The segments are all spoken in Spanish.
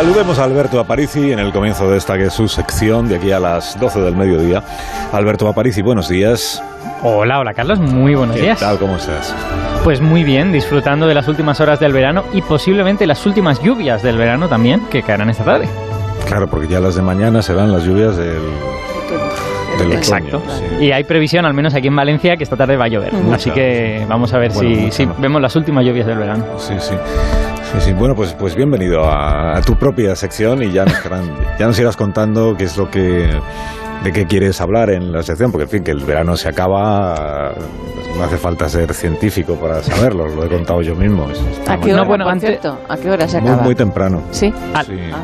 Saludemos a Alberto Aparici en el comienzo de esta que es su sección de aquí a las 12 del mediodía. Alberto Aparici, buenos días. Hola, hola Carlos, muy buenos ¿Qué días. tal? ¿Cómo estás? Pues muy bien, disfrutando de las últimas horas del verano y posiblemente las últimas lluvias del verano también que caerán esta tarde. Claro, porque ya las de mañana serán las lluvias del, del Exacto. otoño. sí. Y hay previsión, al menos aquí en Valencia, que esta tarde va a llover. Mucha. Así que vamos a ver Bueno, si, mucha si no. vemos las últimas lluvias del verano. Sí, sí. Sí, sí. Bueno, pues, pues bienvenido a, a tu propia sección y ya nos, ya nos irás contando qué es lo que de qué quieres hablar en la sección, porque en fin, que el verano se acaba, no hace falta ser científico para saberlo, lo he contado yo mismo. es- ¿A qué hora, No, bueno, antes- cierto? ¿A qué hora se muy, acaba? muy temprano. ¿Sí? Ah, Sí. Ah.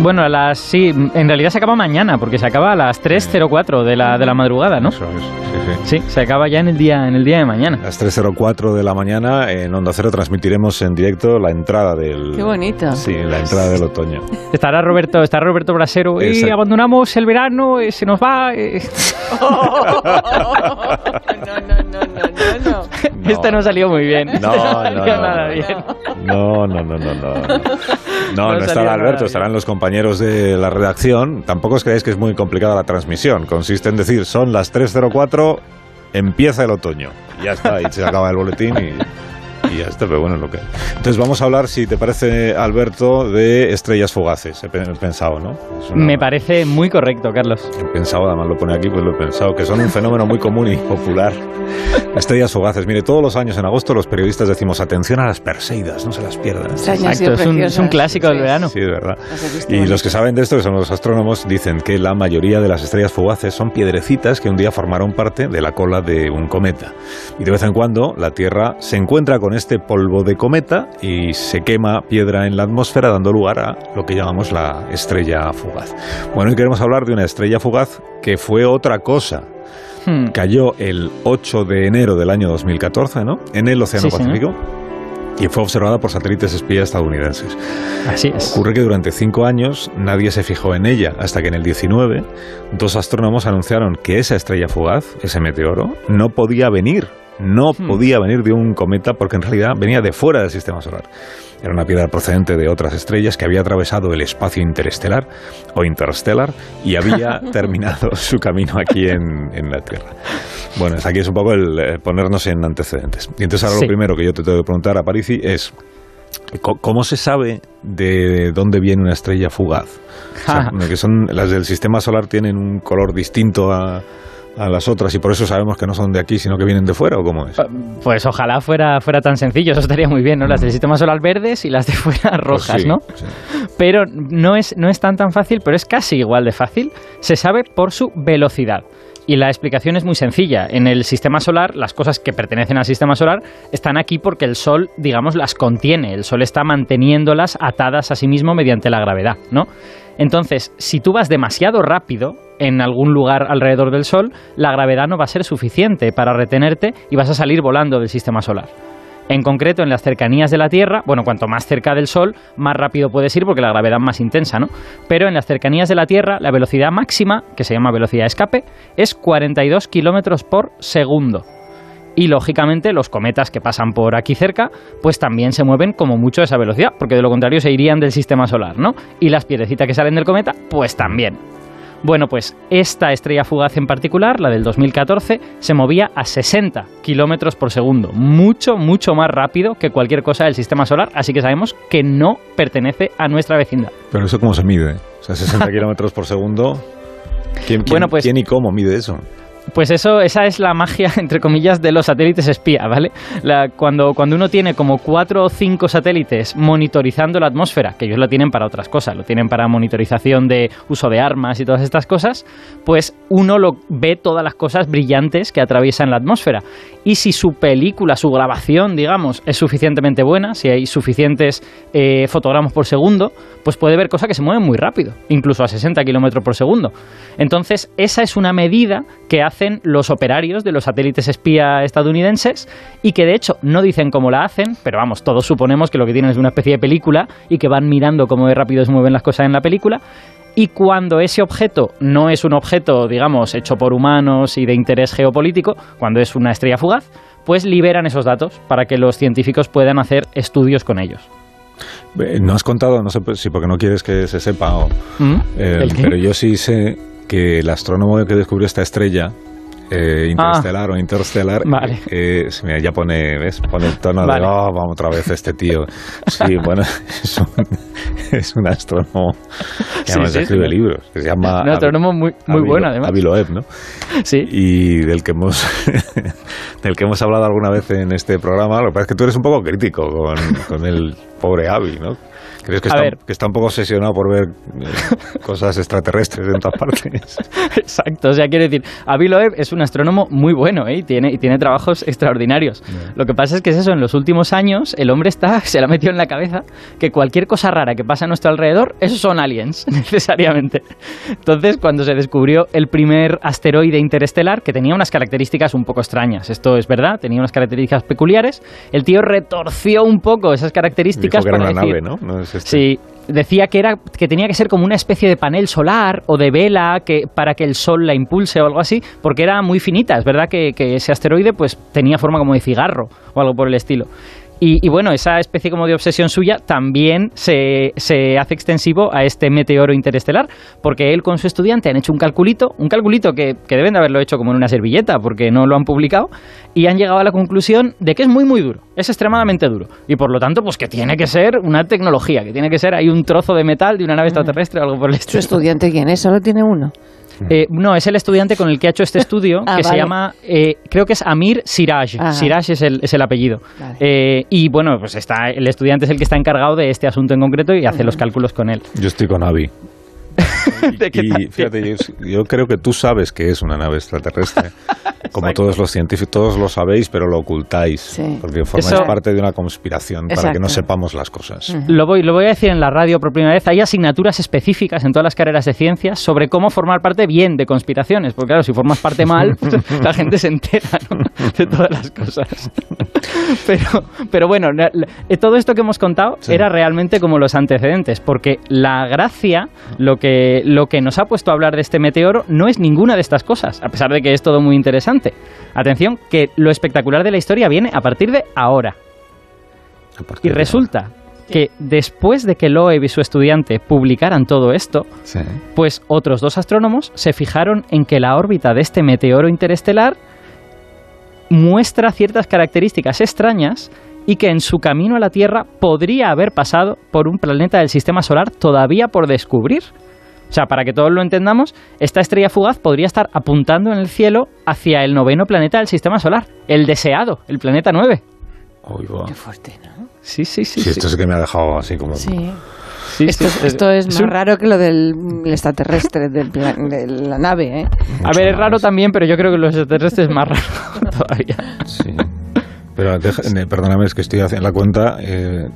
Bueno, a las sí, en realidad se acaba mañana, porque se acaba a las 3.04 de la, de la madrugada, ¿no? Eso es, sí, sí. Sí, se acaba ya en el día, en el día de mañana. A las 3.04 de la mañana en Onda Cero transmitiremos en directo la entrada del... Qué bonito. Sí, la entrada del otoño. Estará Roberto, está Roberto Brasero y Exacto. abandonamos el verano, se nos va. eh. no, no, no, no, no. Este no salió muy bien. Este No, no, salió no, nada no. bien. No, no, no, no, no. No, no, No estará Alberto, estarán los compañeros de la redacción. Tampoco os creáis que es muy complicada la transmisión. Consiste en decir, son las 3.04, empieza el otoño. Y ya está, y se acaba el boletín y, y ya está, pero bueno, es lo que... Entonces vamos a hablar, si te parece, Alberto, de estrellas fugaces. He pe- he pensado, ¿no? Es una- Me parece muy correcto, Carlos. He pensado, además lo pone aquí, pues lo he pensado, que son un fenómeno muy común y popular. Estrellas fugaces. Mire, todos los años en agosto los periodistas decimos atención a las Perseidas, no se las pierdan. Exacto, es un, es un clásico del verano. Sí, de verdad. Y los que saben de esto, que son los astrónomos, dicen que la mayoría de las estrellas fugaces son piedrecitas que un día formaron parte de la cola de un cometa. Y de vez en cuando la Tierra se encuentra con este polvo de cometa y se quema piedra en la atmósfera, dando lugar a lo que llamamos la estrella fugaz. Bueno, hoy queremos hablar de una estrella fugaz que fue otra cosa. Hmm. Cayó el 8 de enero del año 2014, ¿no? En el Océano Sí, señor. Pacífico. Y fue observada por satélites espías estadounidenses. Así es. Ocurre que durante cinco años nadie se fijó en ella, hasta que en el 19 dos astrónomos anunciaron que esa estrella fugaz, ese meteoro, no podía venir. No Hmm. podía venir de un cometa porque en realidad venía de fuera del sistema solar. Era una piedra procedente de otras estrellas que había atravesado el espacio interestelar o interstellar y había terminado su camino aquí en, en la Tierra. Bueno, es aquí es un poco el eh, ponernos en antecedentes. Y entonces ahora Sí. lo primero que yo te tengo que preguntar a Parisi es ¿Cómo se sabe de dónde viene una estrella fugaz? O sea, que son las del sistema solar tienen un color distinto a, a las otras y por eso sabemos que no son de aquí, sino que vienen de fuera o cómo es. Pues ojalá fuera, fuera tan sencillo, eso estaría muy bien, ¿no? Las del sistema solar verdes y las de fuera Pues rojas, sí, ¿no? sí. Pero no es, no es tan tan fácil, pero es casi igual de fácil. Se sabe por su velocidad. Y la explicación es muy sencilla. En el sistema solar, las cosas que pertenecen al sistema solar están aquí porque el Sol, digamos, las contiene. El Sol está manteniéndolas atadas a sí mismo mediante la gravedad, ¿no? Entonces, si tú vas demasiado rápido en algún lugar alrededor del Sol, la gravedad no va a ser suficiente para retenerte y vas a salir volando del sistema solar. En concreto, en las cercanías de la Tierra, bueno, cuanto más cerca del Sol, más rápido puedes ir porque la gravedad es más intensa, ¿no? Pero en las cercanías de la Tierra, la velocidad máxima, que se llama velocidad de escape, es 42 kilómetros por segundo. Y lógicamente los cometas que pasan por aquí cerca, pues también se mueven como mucho a esa velocidad, porque de lo contrario se irían del sistema solar, ¿no? Y las piedrecitas que salen del cometa, pues también. Bueno, pues esta estrella fugaz en particular, la del 2014, se movía a 60 kilómetros por segundo, mucho, mucho más rápido que cualquier cosa del sistema solar, así que sabemos que no pertenece a nuestra vecindad. Pero eso cómo se mide? O sea, 60 kilómetros por segundo. ¿Quién, quién- Bueno, pues- quién y cómo mide eso? Pues eso, esa es la magia, entre comillas, de los satélites espía, ¿vale? La- cuando, cuando uno tiene como cuatro o cinco satélites monitorizando la atmósfera, que ellos lo tienen para otras cosas, lo tienen para monitorización de uso de armas y todas estas cosas, pues uno lo ve todas las cosas brillantes que atraviesan la atmósfera. Y si su película, su grabación, digamos, es suficientemente buena, si hay suficientes eh, fotogramas por segundo, pues puede ver cosas que se mueven muy rápido, incluso a 60 kilómetros por segundo. Entonces, esa es una medida que hace hacen los operarios de los satélites espía estadounidenses y que de hecho no dicen cómo la hacen, pero vamos, todos suponemos que lo que tienen es una especie de película y que van mirando cómo de rápido se mueven las cosas en la película. Y cuando ese objeto no es un objeto, digamos, hecho por humanos y de interés geopolítico, cuando es una estrella fugaz, pues liberan esos datos para que los científicos puedan hacer estudios con ellos. Eh, No has contado, no sé pues, si porque no quieres que se sepa, o, ¿Mm? eh, pero yo sí sé que el astrónomo que descubrió esta estrella eh, interestelar o interestelar, Ah. Vale. eh, me- ya pone, ¿ves? Pone el tono Vale. de, oh, vamos otra vez este tío. Sí, bueno, es un, es un astrónomo que además sí, escribe sí. libros, que se llama... Un astrónomo muy, muy bueno, además. Avi Loeb, ¿no? Sí. y del que hemos del que hemos hablado alguna vez en este programa. Lo que pasa es que tú eres un poco crítico con, con el pobre Avi, ¿no? ¿Crees que A está, ver. que está un poco obsesionado por ver cosas extraterrestres en todas partes? Exacto, o sea, quiero decir, Avi Loeb es un astrónomo muy bueno ¿eh? y, tiene, y tiene trabajos extraordinarios. Lo que pasa es que es eso, en los últimos años el hombre está, se le ha metido en la cabeza que cualquier cosa rara que pasa a nuestro alrededor, esos son aliens, necesariamente. Entonces, cuando se descubrió el primer asteroide interestelar, que tenía unas características un poco extrañas, esto es verdad, tenía unas características peculiares, el tío retorció un poco esas Dijo características que era para una decir, nave, ¿no? ¿No este? Sí, decía que era que tenía que ser como una especie de panel solar o de vela que para que el sol la impulse o algo así, porque era muy finita. Es verdad que, que ese asteroide pues tenía forma como de cigarro o algo por el estilo. Y, y bueno, esa especie como de obsesión suya también se, se hace extensivo a este meteoro interestelar, porque él con su estudiante han hecho un calculito, un calculito que, que deben de haberlo hecho como en una servilleta, porque no lo han publicado, y han llegado a la conclusión de que es muy muy duro, es extremadamente duro, y por lo tanto pues que tiene que ser una tecnología, que tiene que ser ahí un trozo de metal de una nave extraterrestre o algo por el ¿Su estilo. estudiante quién es? Solo tiene uno. Eh, no, es el estudiante con el que ha hecho este estudio, Ah, que se llama, eh, creo que es Amir Siraj. Ajá. Siraj es el, es el apellido. Vale. Eh, y bueno, pues está el estudiante es el que está encargado de este asunto en concreto y hace los cálculos con él. Yo estoy con Avi. ¿De qué tal? Y fíjate, yo, yo creo que tú sabes que es una nave extraterrestre. Como todos los científicos, todos lo sabéis, pero lo ocultáis. Sí. Porque formáis Eso- parte de una conspiración para que Exacto. no sepamos las cosas. Lo voy, lo voy a decir en la radio por primera vez. Hay asignaturas específicas en todas las carreras de ciencias sobre cómo formar parte bien de conspiraciones. Porque claro, si formas parte mal, la gente se entera ¿no? de todas las cosas. Pero, pero bueno, eh, todo esto que hemos contado Sí. era realmente como los antecedentes. Porque la gracia, lo que, lo que nos ha puesto a hablar de este meteoro, no es ninguna de estas cosas. A pesar de que es todo muy interesante. Atención, que lo espectacular de la historia viene a partir de ahora. Partir Y de- resulta que después de que Loeb y su estudiante publicaran todo esto, Sí. pues otros dos astrónomos se fijaron en que la órbita de este meteoro interestelar muestra ciertas características extrañas y que en su camino a la Tierra podría haber pasado por un planeta del sistema solar todavía por descubrir. O sea, para que todos lo entendamos, esta estrella fugaz podría estar apuntando en el cielo hacia el noveno planeta del sistema solar, el deseado, el planeta 9. Uy, va. Qué fuerte, ¿no? Sí, sí, sí. Sí, esto sí que me ha dejado así como... Sí. Sí, Esto, sí. esto es más un- raro que lo del el extraterrestre, del plan- de la nave, ¿eh? A ver, es más. raro también, pero yo creo que los extraterrestres es más raro todavía. Sí. Pero deja- perdóname, es que estoy haciendo la cuenta. eh,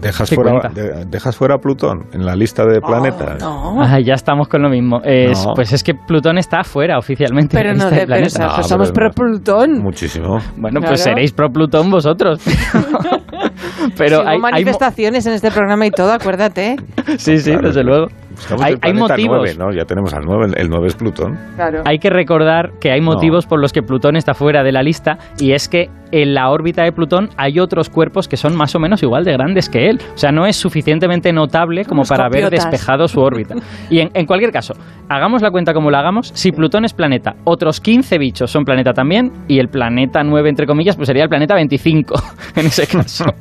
dejas, ¿Qué fuera, de- dejas fuera a Plutón en la lista de planetas. Oh, No. Ay, ya estamos con lo mismo. Es- No. Pues es que Plutón está afuera oficialmente. Pero de la no, lista de, de pero. No, somos pero pro. Plutón. Muchísimo. Bueno, Claro. pues seréis pro Plutón vosotros. pero Sí, hubo hay, hay mo- manifestaciones en este programa y todo, acuérdate. sí, sí, Claro, desde luego. Buscamos Hay, motivos. 9, ¿no? Ya tenemos al 9, el 9 es Plutón. Claro. Hay que recordar que hay motivos por los que Plutón está fuera de la lista y es que en la órbita de Plutón hay otros cuerpos que son más o menos igual de grandes que él. O sea, no es suficientemente notable como Unos para haber despejado su órbita. Y en, en cualquier caso, hagamos la cuenta como la hagamos, si Plutón es planeta, otros 15 bichos son planeta también y el planeta 9, entre comillas, pues sería el planeta 25 en ese caso.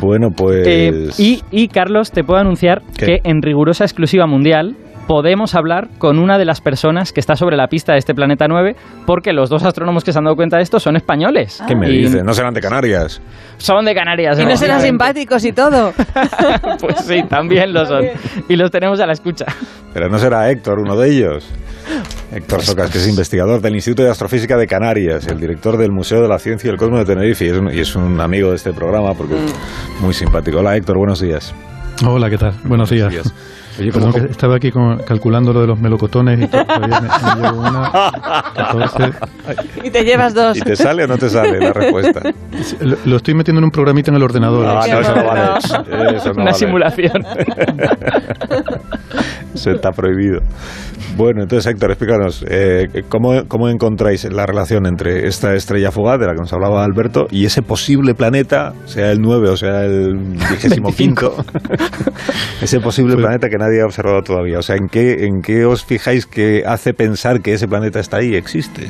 Bueno, pues. Eh, y, y, Carlos, te puedo anunciar ¿Qué? que en rigurosa exclusiva mundial podemos hablar con una de las personas que está sobre la pista de este planeta 9, porque los dos astrónomos que se han dado cuenta de esto son españoles. ¿Qué me dices? No serán de Canarias. Son de Canarias. Y no serán simpáticos y todo. Pues sí, también lo son. Y los tenemos a la escucha. Pero no será Héctor, uno de ellos. Héctor Socas, que es investigador del Instituto de Astrofísica de Canarias, el director del Museo de la Ciencia y el Cosmos de Tenerife, y es un, y es un amigo de este programa porque es muy simpático. Hola Héctor, buenos días. Hola, ¿qué tal? Buenos días. Oye, Perdón, que estaba aquí con, calculando lo de los melocotones y todavía me, me llevo una. 14. Y te llevas dos. ¿Y te sale o no te sale la respuesta? Lo, lo estoy metiendo en un programita en el ordenador. Ah, no, eso no vale. Eso no Una vale. simulación. Eso está prohibido. Bueno, entonces Héctor, explícanos, eh, ¿cómo, ¿cómo encontráis la relación entre esta estrella fugaz de la que nos hablaba Alberto y ese posible planeta, sea el 9 o sea el 25 ese posible Pues- planeta que nadie ha observado todavía? O sea, ¿en qué, ¿en qué os fijáis que hace pensar que ese planeta está ahí y existe?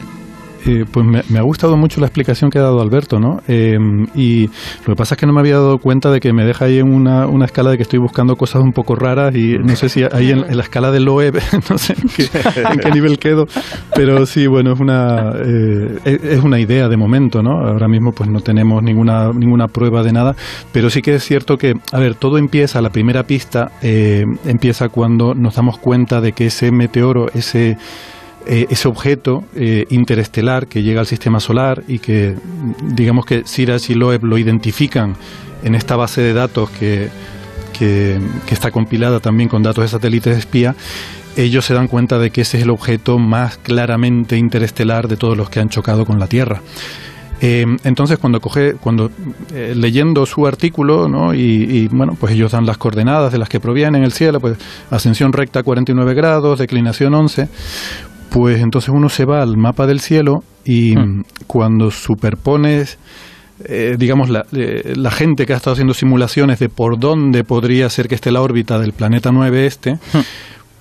Eh, pues me, ha gustado mucho la explicación que ha dado Alberto, ¿no? Eh, y lo que pasa es que no me había dado cuenta de que me deja ahí en una, una escala de que estoy buscando cosas un poco raras y no sé si ahí en, la escala del Loeb, no sé en qué, en qué nivel quedo, pero sí, bueno, es una, eh, es una idea de momento, ¿no? Ahora mismo pues no tenemos ninguna, ninguna prueba de nada, pero sí que es cierto que, a ver, todo empieza, la primera pista eh, empieza cuando nos damos cuenta de que ese meteoro, ese eh, ese objeto eh, interestelar que llega al sistema solar y que digamos que Siraj y Loeb lo identifican en esta base de datos que, que, está compilada también con datos de satélites espía, ellos se dan cuenta de que ese es el objeto más claramente interestelar de todos los que han chocado con la Tierra. Eh, entonces, cuando coge, cuando eh, leyendo su artículo, ¿no? y, y, bueno, pues ellos dan las coordenadas de las que provienen el cielo, pues ascensión recta 49 grados, declinación 11, pues entonces uno se va al mapa del cielo y Mm. cuando superpones eh, digamos, la, eh, la gente que ha estado haciendo simulaciones de por dónde podría ser que esté la órbita del planeta 9 este,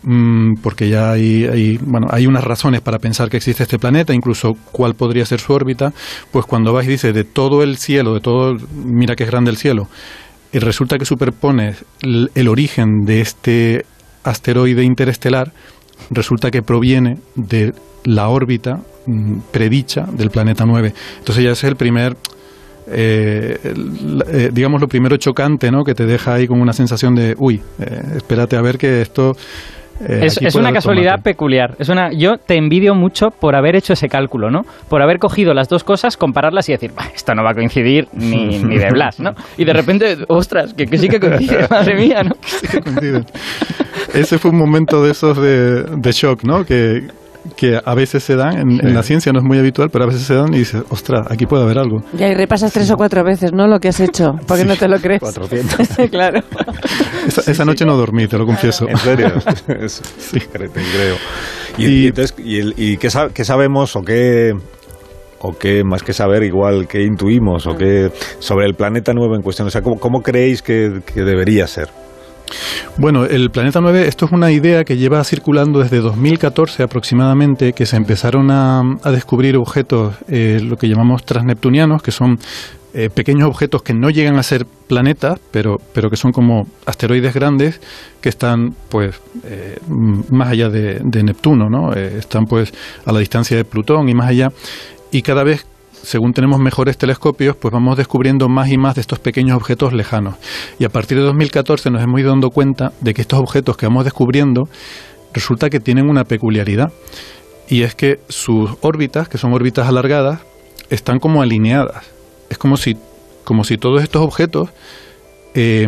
mm, porque ya hay, hay, bueno, hay unas razones para pensar que existe este planeta, incluso cuál podría ser su órbita, pues cuando vas y dices de todo el cielo, de todo, mira que es grande el cielo, y resulta que superpones el, el origen de este asteroide interestelar, resulta que proviene de la órbita mm, predicha del planeta 9. Entonces ya es el primer eh, eh, digamos lo primero chocante, ¿no? Que te deja ahí con una sensación de, uy, eh, espérate a ver que esto eh, Es, una casualidad tomate. peculiar. Es una, yo te envidio mucho por haber hecho ese cálculo, ¿no? Por haber cogido las dos cosas, compararlas y decir, "Bah, esto no va a coincidir ni, ni de Blas, ¿no? Y de repente, ostras, que, que sí que coincide, madre mía, ¿no? que coinciden. Ese fue un momento de esos de, de shock, ¿no? Que, que a veces se dan, en, en la ciencia no es muy habitual, pero a veces se dan y dices, ostras, aquí puede haber algo. Ya, y repasas tres o cuatro veces, ¿no? Lo que has hecho, porque no te lo crees. 400. claro. Esa, esa noche no dormí, te lo confieso. ¿En serio? Es- creo, te creo. Y, Y- y entonces, ¿y, el- y qué, sa- qué sabemos o qué, o qué, más que saber, igual, qué intuimos o qué sobre el planeta nuevo en cuestión? O sea, ¿cómo, cómo creéis que, que debería ser? Bueno, el planeta 9, esto es una idea que lleva circulando desde 2014 aproximadamente, que se empezaron a, descubrir objetos, eh, lo que llamamos transneptunianos, que son eh, pequeños objetos que no llegan a ser planetas, pero, pero que son como asteroides grandes que están pues eh, más allá de, de Neptuno, ¿no? Eh, están pues a la distancia de Plutón y más allá. Y cada vez según tenemos mejores telescopios, pues vamos descubriendo más y más de estos pequeños objetos lejanos. Y a partir de 2014 nos hemos ido dando cuenta de que estos objetos que vamos descubriendo resulta que tienen una peculiaridad. Y es que sus órbitas, que son órbitas alargadas, están como alineadas. Es como si, como si todos estos objetos eh,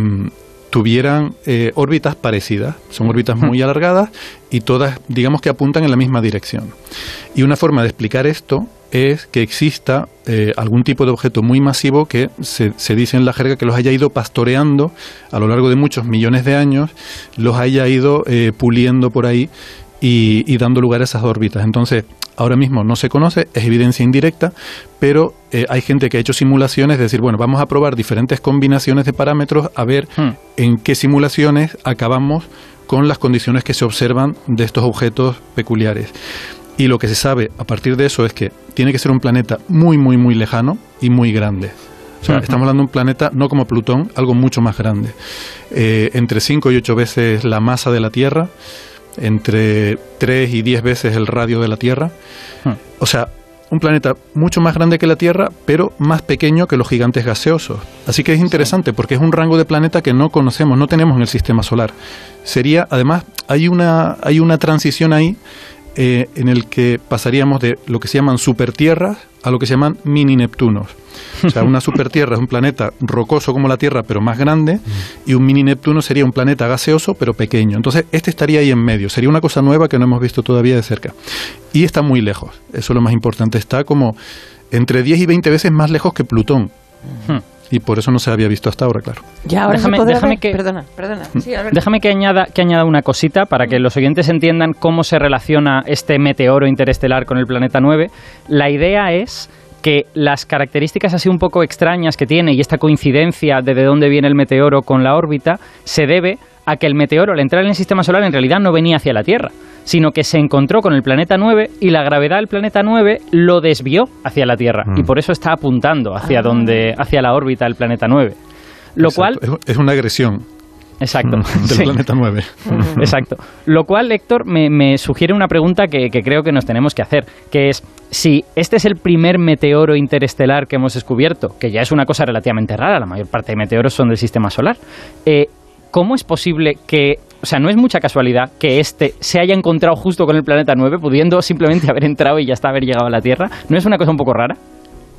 tuvieran eh, órbitas parecidas. Son órbitas muy alargadas y todas, digamos que apuntan en la misma dirección. Y una forma de explicar esto es que exista eh, algún tipo de objeto muy masivo que se, se dice en la jerga que los haya ido pastoreando a lo largo de muchos millones de años, los haya ido eh, puliendo por ahí y, y dando lugar a esas órbitas. Entonces, ahora mismo no se conoce, es evidencia indirecta, pero eh, hay gente que ha hecho simulaciones, es decir, bueno, vamos a probar diferentes combinaciones de parámetros a ver Hmm. en qué simulaciones acabamos con las condiciones que se observan de estos objetos peculiares. Y lo que se sabe a partir de eso es que tiene que ser un planeta muy, muy, muy lejano y muy grande. O sea, estamos hablando de un planeta no como Plutón, algo mucho más grande. Eh, entre 5 y 8 veces la masa de la Tierra, entre 3 y 10 veces el radio de la Tierra. O sea, un planeta mucho más grande que la Tierra, pero más pequeño que los gigantes gaseosos. Así que es interesante porque es un rango de planeta que no conocemos, no tenemos en el sistema solar. Sería, además, hay una, hay una transición ahí eh, en el que pasaríamos de lo que se llaman supertierras a lo que se llaman mini Neptunos. O sea, una supertierra es un planeta rocoso como la Tierra, pero más grande, y un mini Neptuno sería un planeta gaseoso, pero pequeño. Entonces, este estaría ahí en medio. Sería una cosa nueva que no hemos visto todavía de cerca. Y está muy lejos. Eso es lo más importante. Está como entre 10 y 20 veces más lejos que Plutón. Hmm. Y por eso no se había visto hasta ahora, claro. Ya ahora Déjame- que- Perdona, perdona. Sí. Déjame que añada, que añada una cosita para que los oyentes entiendan cómo se relaciona este meteoro interestelar con el planeta 9. La idea es que las características así un poco extrañas que tiene y esta coincidencia de de dónde viene el meteoro con la órbita se debe a que el meteoro al entrar en el sistema solar en realidad no venía hacia la Tierra, sino que se encontró con el planeta 9 y la gravedad del planeta 9 lo desvió hacia la Tierra Mm. y por eso está apuntando hacia donde hacia la órbita del planeta 9. Lo cual Exacto. Es, es una agresión Exacto. del Sí. planeta 9. Exacto. Lo cual, Héctor, me, me sugiere una pregunta que, que creo que nos tenemos que hacer, que es si este es el primer meteoro interestelar que hemos descubierto, que ya es una cosa relativamente rara, la mayor parte de meteoros son del sistema solar, eh, ¿cómo es posible que, o sea, no es mucha casualidad que este se haya encontrado justo con el planeta 9, pudiendo simplemente haber entrado y ya está haber llegado a la Tierra? ¿No es una cosa un poco rara?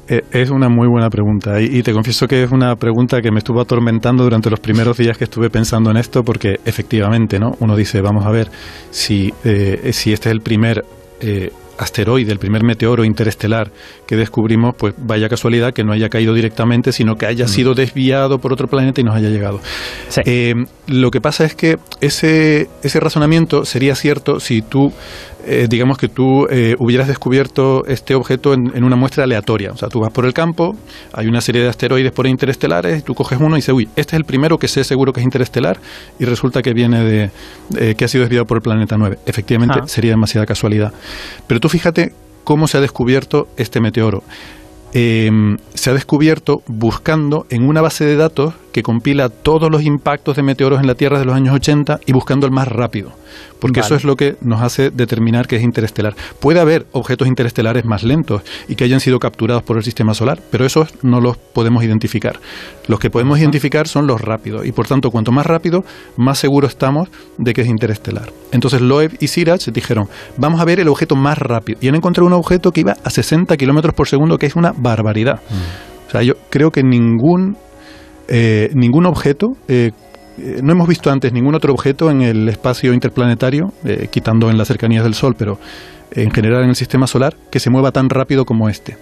Eh, Es una muy buena pregunta y, y te confieso que es una pregunta que me estuvo atormentando durante los primeros días que estuve pensando en esto porque efectivamente, ¿no? Uno dice, vamos a ver si, eh, si este es el primer eh, asteroide, el primer meteoro interestelar que descubrimos, pues vaya casualidad que no haya caído directamente, sino que haya sido desviado por otro planeta y nos haya llegado. Sí. Eh, lo que pasa es que ese, ese razonamiento sería cierto si tú, eh, digamos que tú eh, hubieras descubierto este objeto en, en una muestra aleatoria. O sea, tú vas por el campo, hay una serie de asteroides por ahí interestelares, tú coges uno y dices, uy, este es el primero que sé seguro que es interestelar y resulta que viene de, eh, que ha sido desviado por el planeta 9. Efectivamente, Ah. sería demasiada casualidad. Pero tú fíjate cómo se ha descubierto este meteoro. Eh, se ha descubierto buscando en una base de datos que compila todos los impactos de meteoros en la Tierra de los años 80 y buscando el más rápido, porque Vale. eso es lo que nos hace determinar que es interestelar. Puede haber objetos interestelares más lentos y que hayan sido capturados por el sistema solar, pero esos no los podemos identificar. Los que podemos identificar son los rápidos y por tanto cuanto más rápido, más seguro estamos de que es interestelar. Entonces Loeb y Sirach dijeron, vamos a ver el objeto más rápido y han encontrado un objeto que iba a 60 kilómetros por segundo, que es una barbaridad. O sea, yo creo que ningún eh, ningún objeto, eh, eh, no hemos visto antes ningún otro objeto en el espacio interplanetario, eh, quitando en las cercanías del Sol, pero en general en el sistema solar, que se mueva tan rápido como este.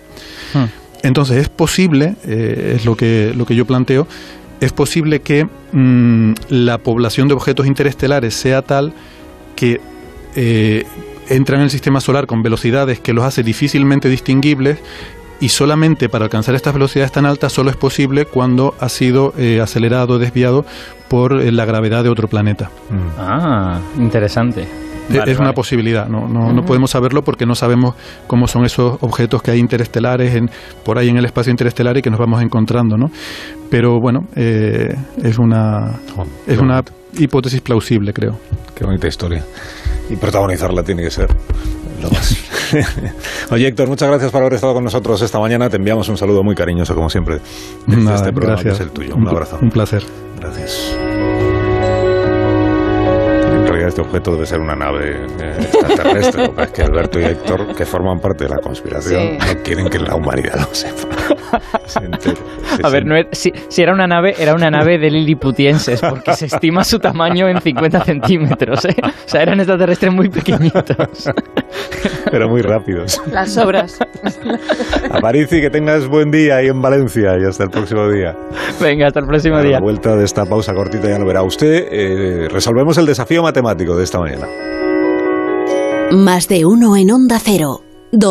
Hmm. Entonces es posible, es lo que, lo que yo planteo, es posible que mm, la población de objetos interestelares sea tal que entran en el sistema solar con velocidades que los hace difícilmente distinguibles y solamente para alcanzar estas velocidades tan altas solo es posible cuando ha sido eh, acelerado, desviado por eh, la gravedad de otro planeta. Mm. Ah, interesante. Vale, es una vale. posibilidad, no, no, no podemos saberlo porque no sabemos cómo son esos objetos que hay interestelares en, por ahí en el espacio interestelar y que nos vamos encontrando, ¿no? Pero bueno, eh, es una Oh, es una bonito. hipótesis plausible, creo. Qué bonita historia. Y protagonizarla tiene que ser lo más. Oye, Héctor, muchas gracias por haber estado con nosotros esta mañana. Te enviamos un saludo muy cariñoso, como siempre, desde Nada, este programa gracias. que es el tuyo. Un abrazo. Un placer. Gracias. En realidad este objeto debe ser una nave eh, extraterrestre. Lo que es que Alberto y Héctor, que forman parte de la conspiración, Sí. no quieren que la humanidad lo sepa. Se. A ver, no es- si, si era una nave, era una nave de liliputienses, porque se estima su tamaño en 50 centímetros, ¿eh? O sea, eran extraterrestres muy pequeñitos. Pero muy rápidos. Las obras. Aparici, que tengas buen día ahí en Valencia y hasta el próximo día. Venga, hasta el próximo A día. la vuelta de esta pausa cortita ya lo verá usted. eh, resolvemos el desafío matemático de esta mañana. Más de uno en Onda Cero.